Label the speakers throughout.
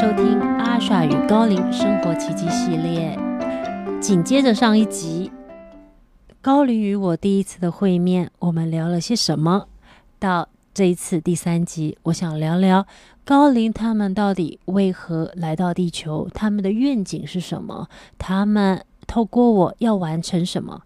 Speaker 1: 收听阿傻与高龄生活奇迹系列。紧接着上一集，高龄与我第一次的会面，我们聊了些什么？到这一次第三集，我想聊聊高龄他们到底为何来到地球，他们的愿景是什么？他们透过我要完成什么？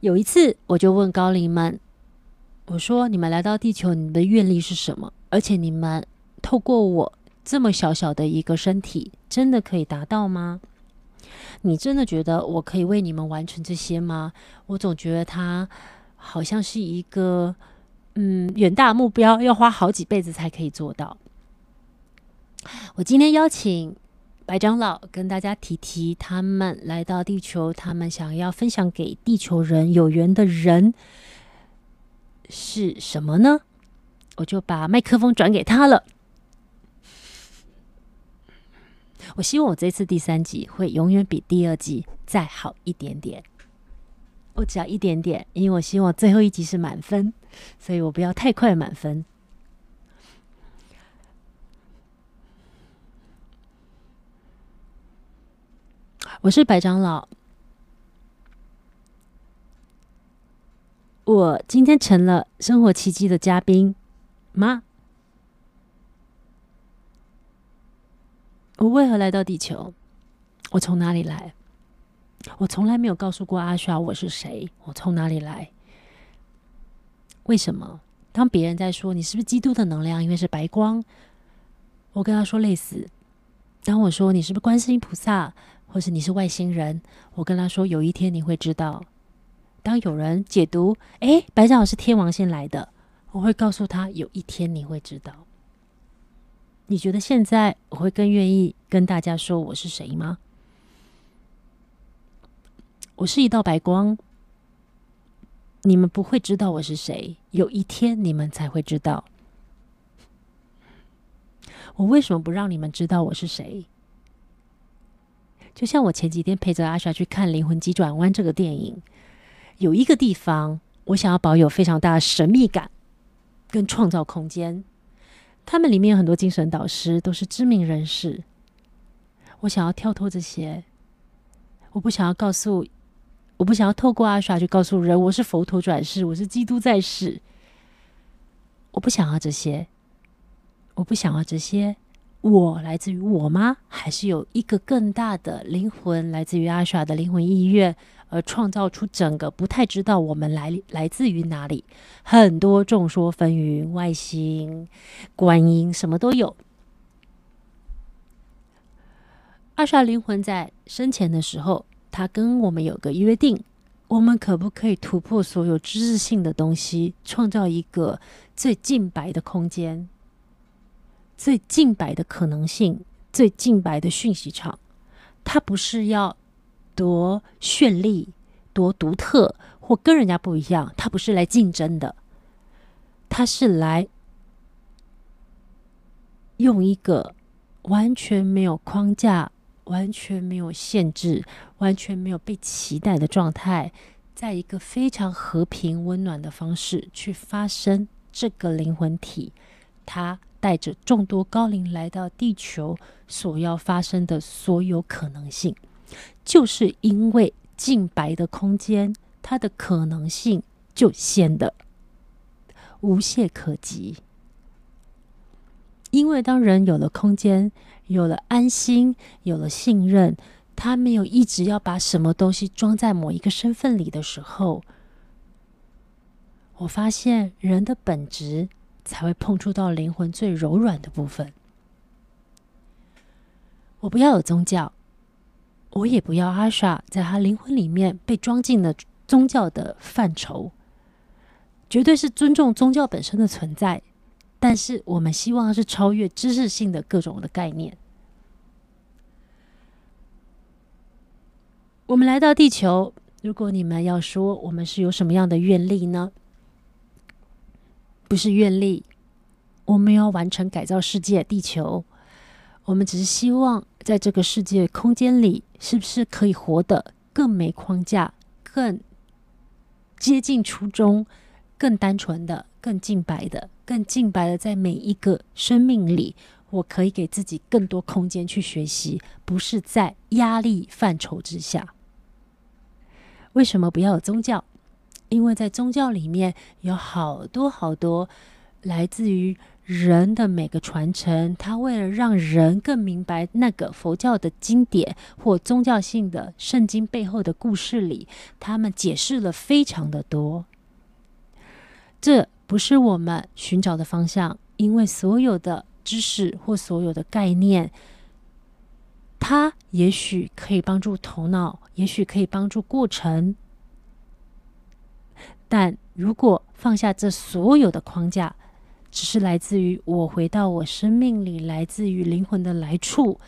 Speaker 1: 有一次，我就问高龄们：“我说，你们来到地球，你们的愿力是什么？而且你们透过我这么小小的一个身体，真的可以达到吗？你真的觉得我可以为你们完成这些吗？我总觉得它好像是一个嗯远大目标，要花好几辈子才可以做到。我今天邀请。”白长老跟大家提提，他们来到地球，他们想要分享给地球人有缘的人是什么呢？我就把麦克风转给他了。我希望我这次第三集会永远比第二集再好一点点。我只要一点点，因为我希望最后一集是满分，所以我不要太快满分。我是白长老，我今天成了生活奇迹的嘉宾吗？我为何来到地球？我从哪里来？我从来没有告诉过阿刷我是谁，我从哪里来？为什么？当别人在说你是不是基督的能量，因为是白光，我跟他说类似。当我说你是不是观世音菩萨？或是你是外星人，我跟他说有一天你会知道。当有人解读，哎，白长老是天王星来的，我会告诉他有一天你会知道。你觉得现在我会更愿意跟大家说我是谁吗？我是一道白光，你们不会知道我是谁，有一天你们才会知道。我为什么不让你们知道我是谁？就像我前几天陪着阿莎去看《灵魂急转弯》这个电影，有一个地方我想要保有非常大的神秘感跟创造空间。他们里面有很多精神导师，都是知名人士。我想要跳脱这些，我不想要告诉，我不想要透过阿莎去告诉人我是佛陀转世，我是基督在世。我不想要这些，我不想要这些。我来自于我吗？还是有一个更大的灵魂来自于阿莎的灵魂意愿，而创造出整个不太知道我们来来自于哪里？很多众说纷纭，外星、观音什么都有。二十二灵魂在生前的时候，他跟我们有个约定：我们可不可以突破所有知识性的东西，创造一个最净白的空间？最净白的可能性，最净白的讯息场，它不是要多绚丽、多独特或跟人家不一样，它不是来竞争的，它是来用一个完全没有框架、完全没有限制、完全没有被期待的状态，在一个非常和平、温暖的方式去发生这个灵魂体，它。带着众多高龄来到地球，所要发生的所有可能性，就是因为净白的空间，它的可能性就显得无懈可击。因为当人有了空间，有了安心，有了信任，他没有一直要把什么东西装在某一个身份里的时候，我发现人的本质。才会碰触到灵魂最柔软的部分。我不要有宗教，我也不要阿莎在他灵魂里面被装进了宗教的范畴。绝对是尊重宗教本身的存在，但是我们希望是超越知识性的各种的概念。我们来到地球，如果你们要说我们是有什么样的愿力呢？不是愿力，我们要完成改造世界、地球。我们只是希望在这个世界空间里，是不是可以活得更没框架、更接近初衷，更单纯的、更净白的、更净白的，在每一个生命里，我可以给自己更多空间去学习，不是在压力范畴之下。为什么不要有宗教？因为在宗教里面有好多好多来自于人的每个传承，他为了让人更明白那个佛教的经典或宗教性的圣经背后的故事里，他们解释了非常的多。这不是我们寻找的方向，因为所有的知识或所有的概念，它也许可以帮助头脑，也许可以帮助过程。但如果放下这所有的框架，只是来自于我回到我生命里，来自于灵魂的来处，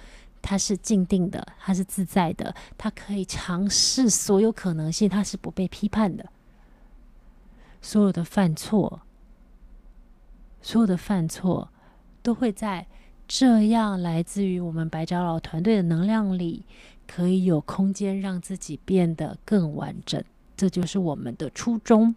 Speaker 1: 它是静定的，它是自在的，它可以尝试所有可能性，它是不被批判的。所有的犯错，所有的犯错，都会在这样来自于我们白长老团队的能量里，可以有空间让自己变得更完整。这就是我们的初衷。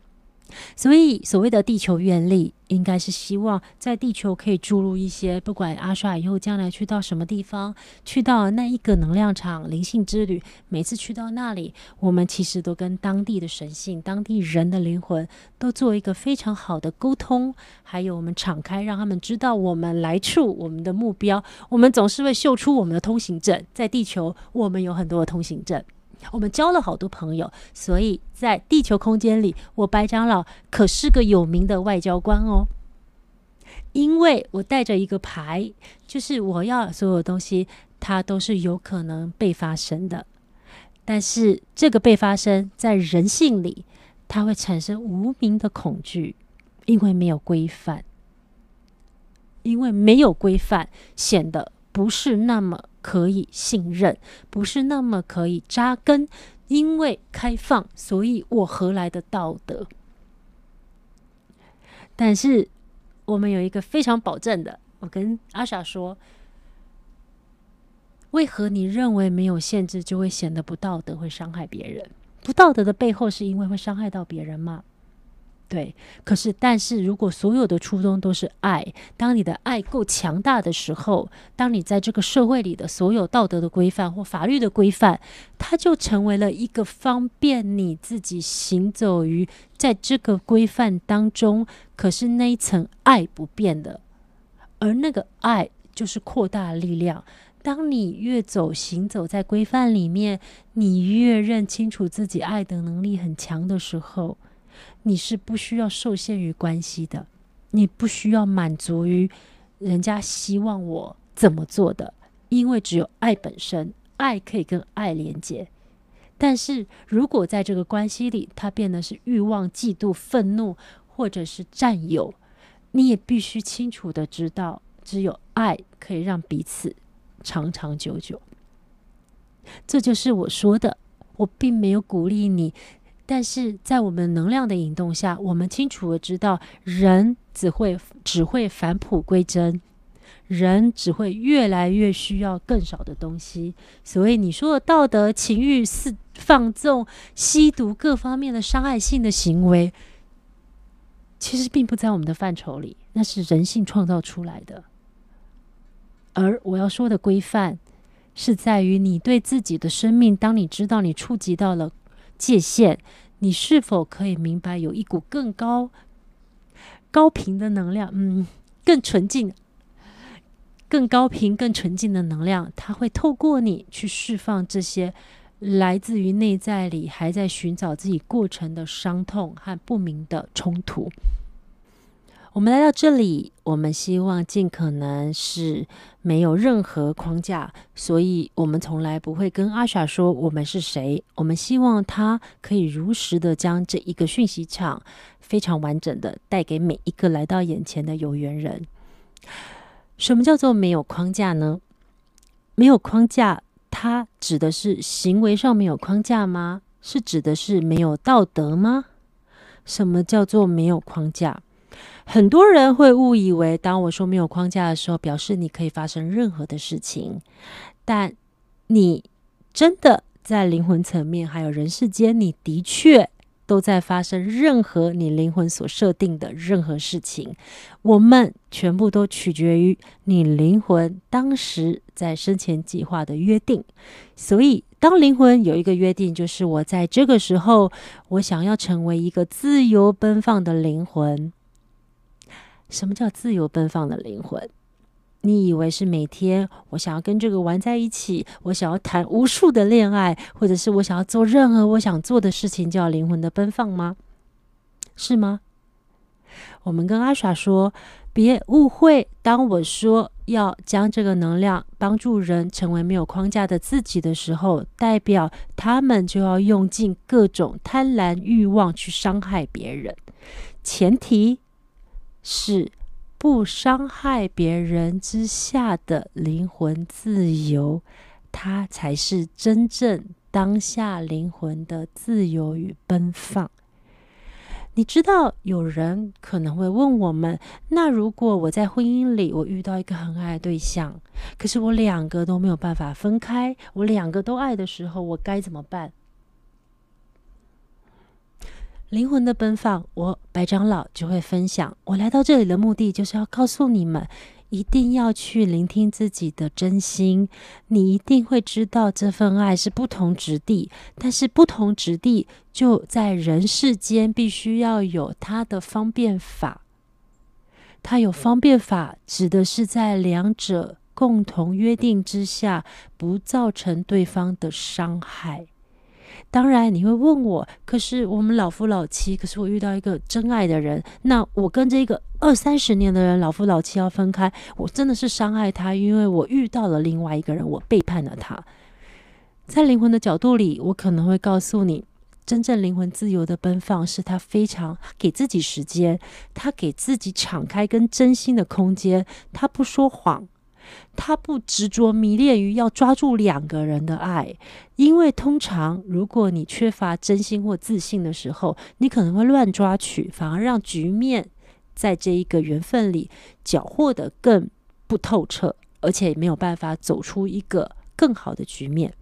Speaker 1: 所以，所谓的地球愿力，应该是希望在地球可以注入一些，不管阿刷以后将来去到什么地方，去到那一个能量场、灵性之旅，每次去到那里，我们其实都跟当地的神性、当地人的灵魂都做一个非常好的沟通，还有我们敞开，让他们知道我们来处、我们的目标。我们总是会秀出我们的通行证，在地球，我们有很多的通行证。我们交了好多朋友，所以在地球空间里，我白长老可是个有名的外交官哦。因为我带着一个牌，就是我要所有东西，它都是有可能被发生的。但是这个被发生在人性里，它会产生无名的恐惧，因为没有规范，因为没有规范，显得不是那么。可以信任，不是那么可以扎根。因为开放，所以我何来的道德？但是我们有一个非常保证的，我跟阿傻说：为何你认为没有限制就会显得不道德，会伤害别人？不道德的背后是因为会伤害到别人吗？对，可是，但是如果所有的初衷都是爱，当你的爱够强大的时候，当你在这个社会里的所有道德的规范或法律的规范，它就成为了一个方便你自己行走于在这个规范当中。可是那一层爱不变的，而那个爱就是扩大力量。当你越走行走在规范里面，你越认清楚自己爱的能力很强的时候。你是不需要受限于关系的，你不需要满足于人家希望我怎么做的，因为只有爱本身，爱可以跟爱连接。但是如果在这个关系里，它变得是欲望、嫉妒、愤怒，或者是占有，你也必须清楚的知道，只有爱可以让彼此长长久久。这就是我说的，我并没有鼓励你。但是在我们能量的引动下，我们清楚的知道，人只会只会返璞归真，人只会越来越需要更少的东西。所以你说的道德、情欲、肆放纵、吸毒各方面的伤害性的行为，其实并不在我们的范畴里，那是人性创造出来的。而我要说的规范，是在于你对自己的生命，当你知道你触及到了。界限，你是否可以明白有一股更高、高频的能量？嗯，更纯净、更高频、更纯净的能量，它会透过你去释放这些来自于内在里还在寻找自己过程的伤痛和不明的冲突。我们来到这里，我们希望尽可能是没有任何框架，所以我们从来不会跟阿傻说我们是谁。我们希望他可以如实的将这一个讯息场非常完整的带给每一个来到眼前的有缘人。什么叫做没有框架呢？没有框架，它指的是行为上没有框架吗？是指的是没有道德吗？什么叫做没有框架？很多人会误以为，当我说没有框架的时候，表示你可以发生任何的事情。但你真的在灵魂层面还有人世间，你的确都在发生任何你灵魂所设定的任何事情，我们全部都取决于你灵魂当时在生前计划的约定。所以，当灵魂有一个约定，就是我在这个时候，我想要成为一个自由奔放的灵魂。什么叫自由奔放的灵魂？你以为是每天我想要跟这个玩在一起，我想要谈无数的恋爱，或者是我想要做任何我想做的事情，叫灵魂的奔放吗？是吗？我们跟阿耍说，别误会。当我说要将这个能量帮助人成为没有框架的自己的时候，代表他们就要用尽各种贪婪欲望去伤害别人。前提是。不伤害别人之下的灵魂自由，它才是真正当下灵魂的自由与奔放。你知道，有人可能会问我们：那如果我在婚姻里，我遇到一个很爱的对象，可是我两个都没有办法分开，我两个都爱的时候，我该怎么办？灵魂的奔放，我白长老就会分享。我来到这里的目的，就是要告诉你们，一定要去聆听自己的真心。你一定会知道，这份爱是不同质地，但是不同质地就在人世间，必须要有它的方便法。它有方便法，指的是在两者共同约定之下，不造成对方的伤害。当然，你会问我，可是我们老夫老妻，可是我遇到一个真爱的人，那我跟这个二三十年的人老夫老妻要分开，我真的是伤害他，因为我遇到了另外一个人，我背叛了他。在灵魂的角度里，我可能会告诉你，真正灵魂自由的奔放，是他非常给自己时间，他给自己敞开跟真心的空间，他不说谎。他不执着迷恋于要抓住两个人的爱，因为通常如果你缺乏真心或自信的时候，你可能会乱抓取，反而让局面在这一个缘分里缴获得更不透彻，而且没有办法走出一个更好的局面。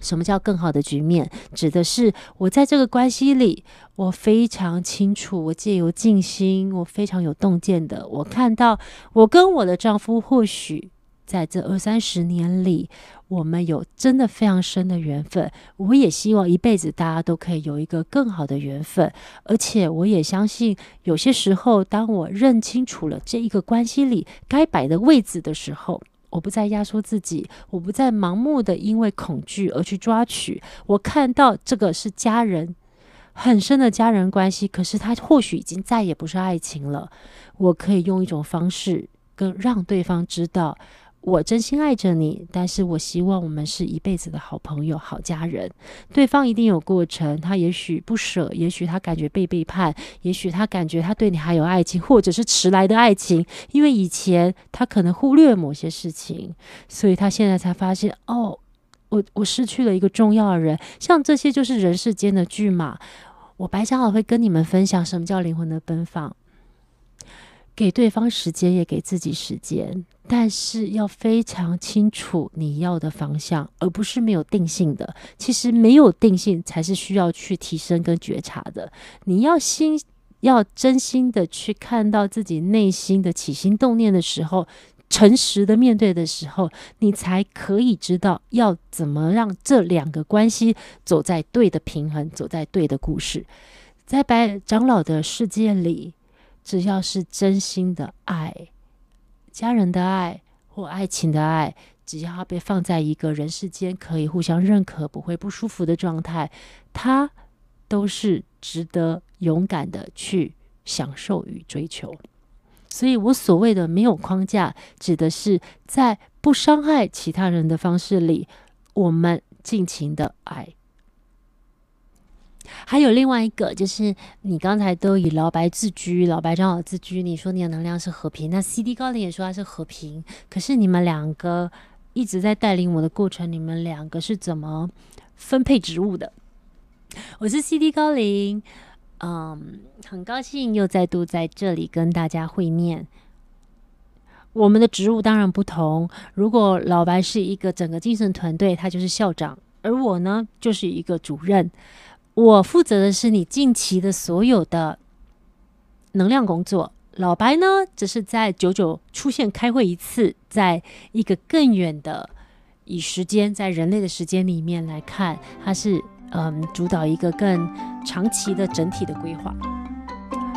Speaker 1: 什么叫更好的局面？指的是我在这个关系里，我非常清楚，我借由静心，我非常有洞见的，我看到我跟我的丈夫，或许在这二三十年里，我们有真的非常深的缘分。我也希望一辈子大家都可以有一个更好的缘分，而且我也相信，有些时候，当我认清楚了这一个关系里该摆的位置的时候。我不再压缩自己，我不再盲目的因为恐惧而去抓取。我看到这个是家人很深的家人关系，可是他或许已经再也不是爱情了。我可以用一种方式，跟让对方知道。我真心爱着你，但是我希望我们是一辈子的好朋友、好家人。对方一定有过程，他也许不舍，也许他感觉被背叛，也许他感觉他对你还有爱情，或者是迟来的爱情，因为以前他可能忽略某些事情，所以他现在才发现，哦，我我失去了一个重要的人。像这些就是人世间的剧嘛。我白小好会跟你们分享什么叫灵魂的奔放。给对方时间，也给自己时间，但是要非常清楚你要的方向，而不是没有定性的。其实没有定性才是需要去提升跟觉察的。你要心，要真心的去看到自己内心的起心动念的时候，诚实的面对的时候，你才可以知道要怎么让这两个关系走在对的平衡，走在对的故事。在白长老的世界里。只要是真心的爱，家人的爱或爱情的爱，只要被放在一个人世间可以互相认可、不会不舒服的状态，它都是值得勇敢的去享受与追求。所以我所谓的没有框架，指的是在不伤害其他人的方式里，我们尽情的爱。还有另外一个，就是你刚才都以老白自居，老白长老自居，你说你的能量是和平，那 C D 高龄也说他是和平，可是你们两个一直在带领我的过程，你们两个是怎么分配职务的？我是 C D 高龄，嗯，很高兴又再度在这里跟大家会面。我们的职务当然不同，如果老白是一个整个精神团队，他就是校长，而我呢就是一个主任。我负责的是你近期的所有的能量工作。老白呢，只是在久久出现开会一次，在一个更远的以时间在人类的时间里面来看，它是嗯主导一个更长期的整体的规划。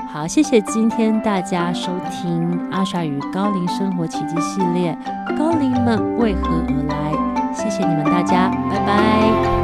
Speaker 1: 好，谢谢今天大家收听阿莎与高龄生活奇迹系列，高龄们为何而来？谢谢你们大家，拜拜。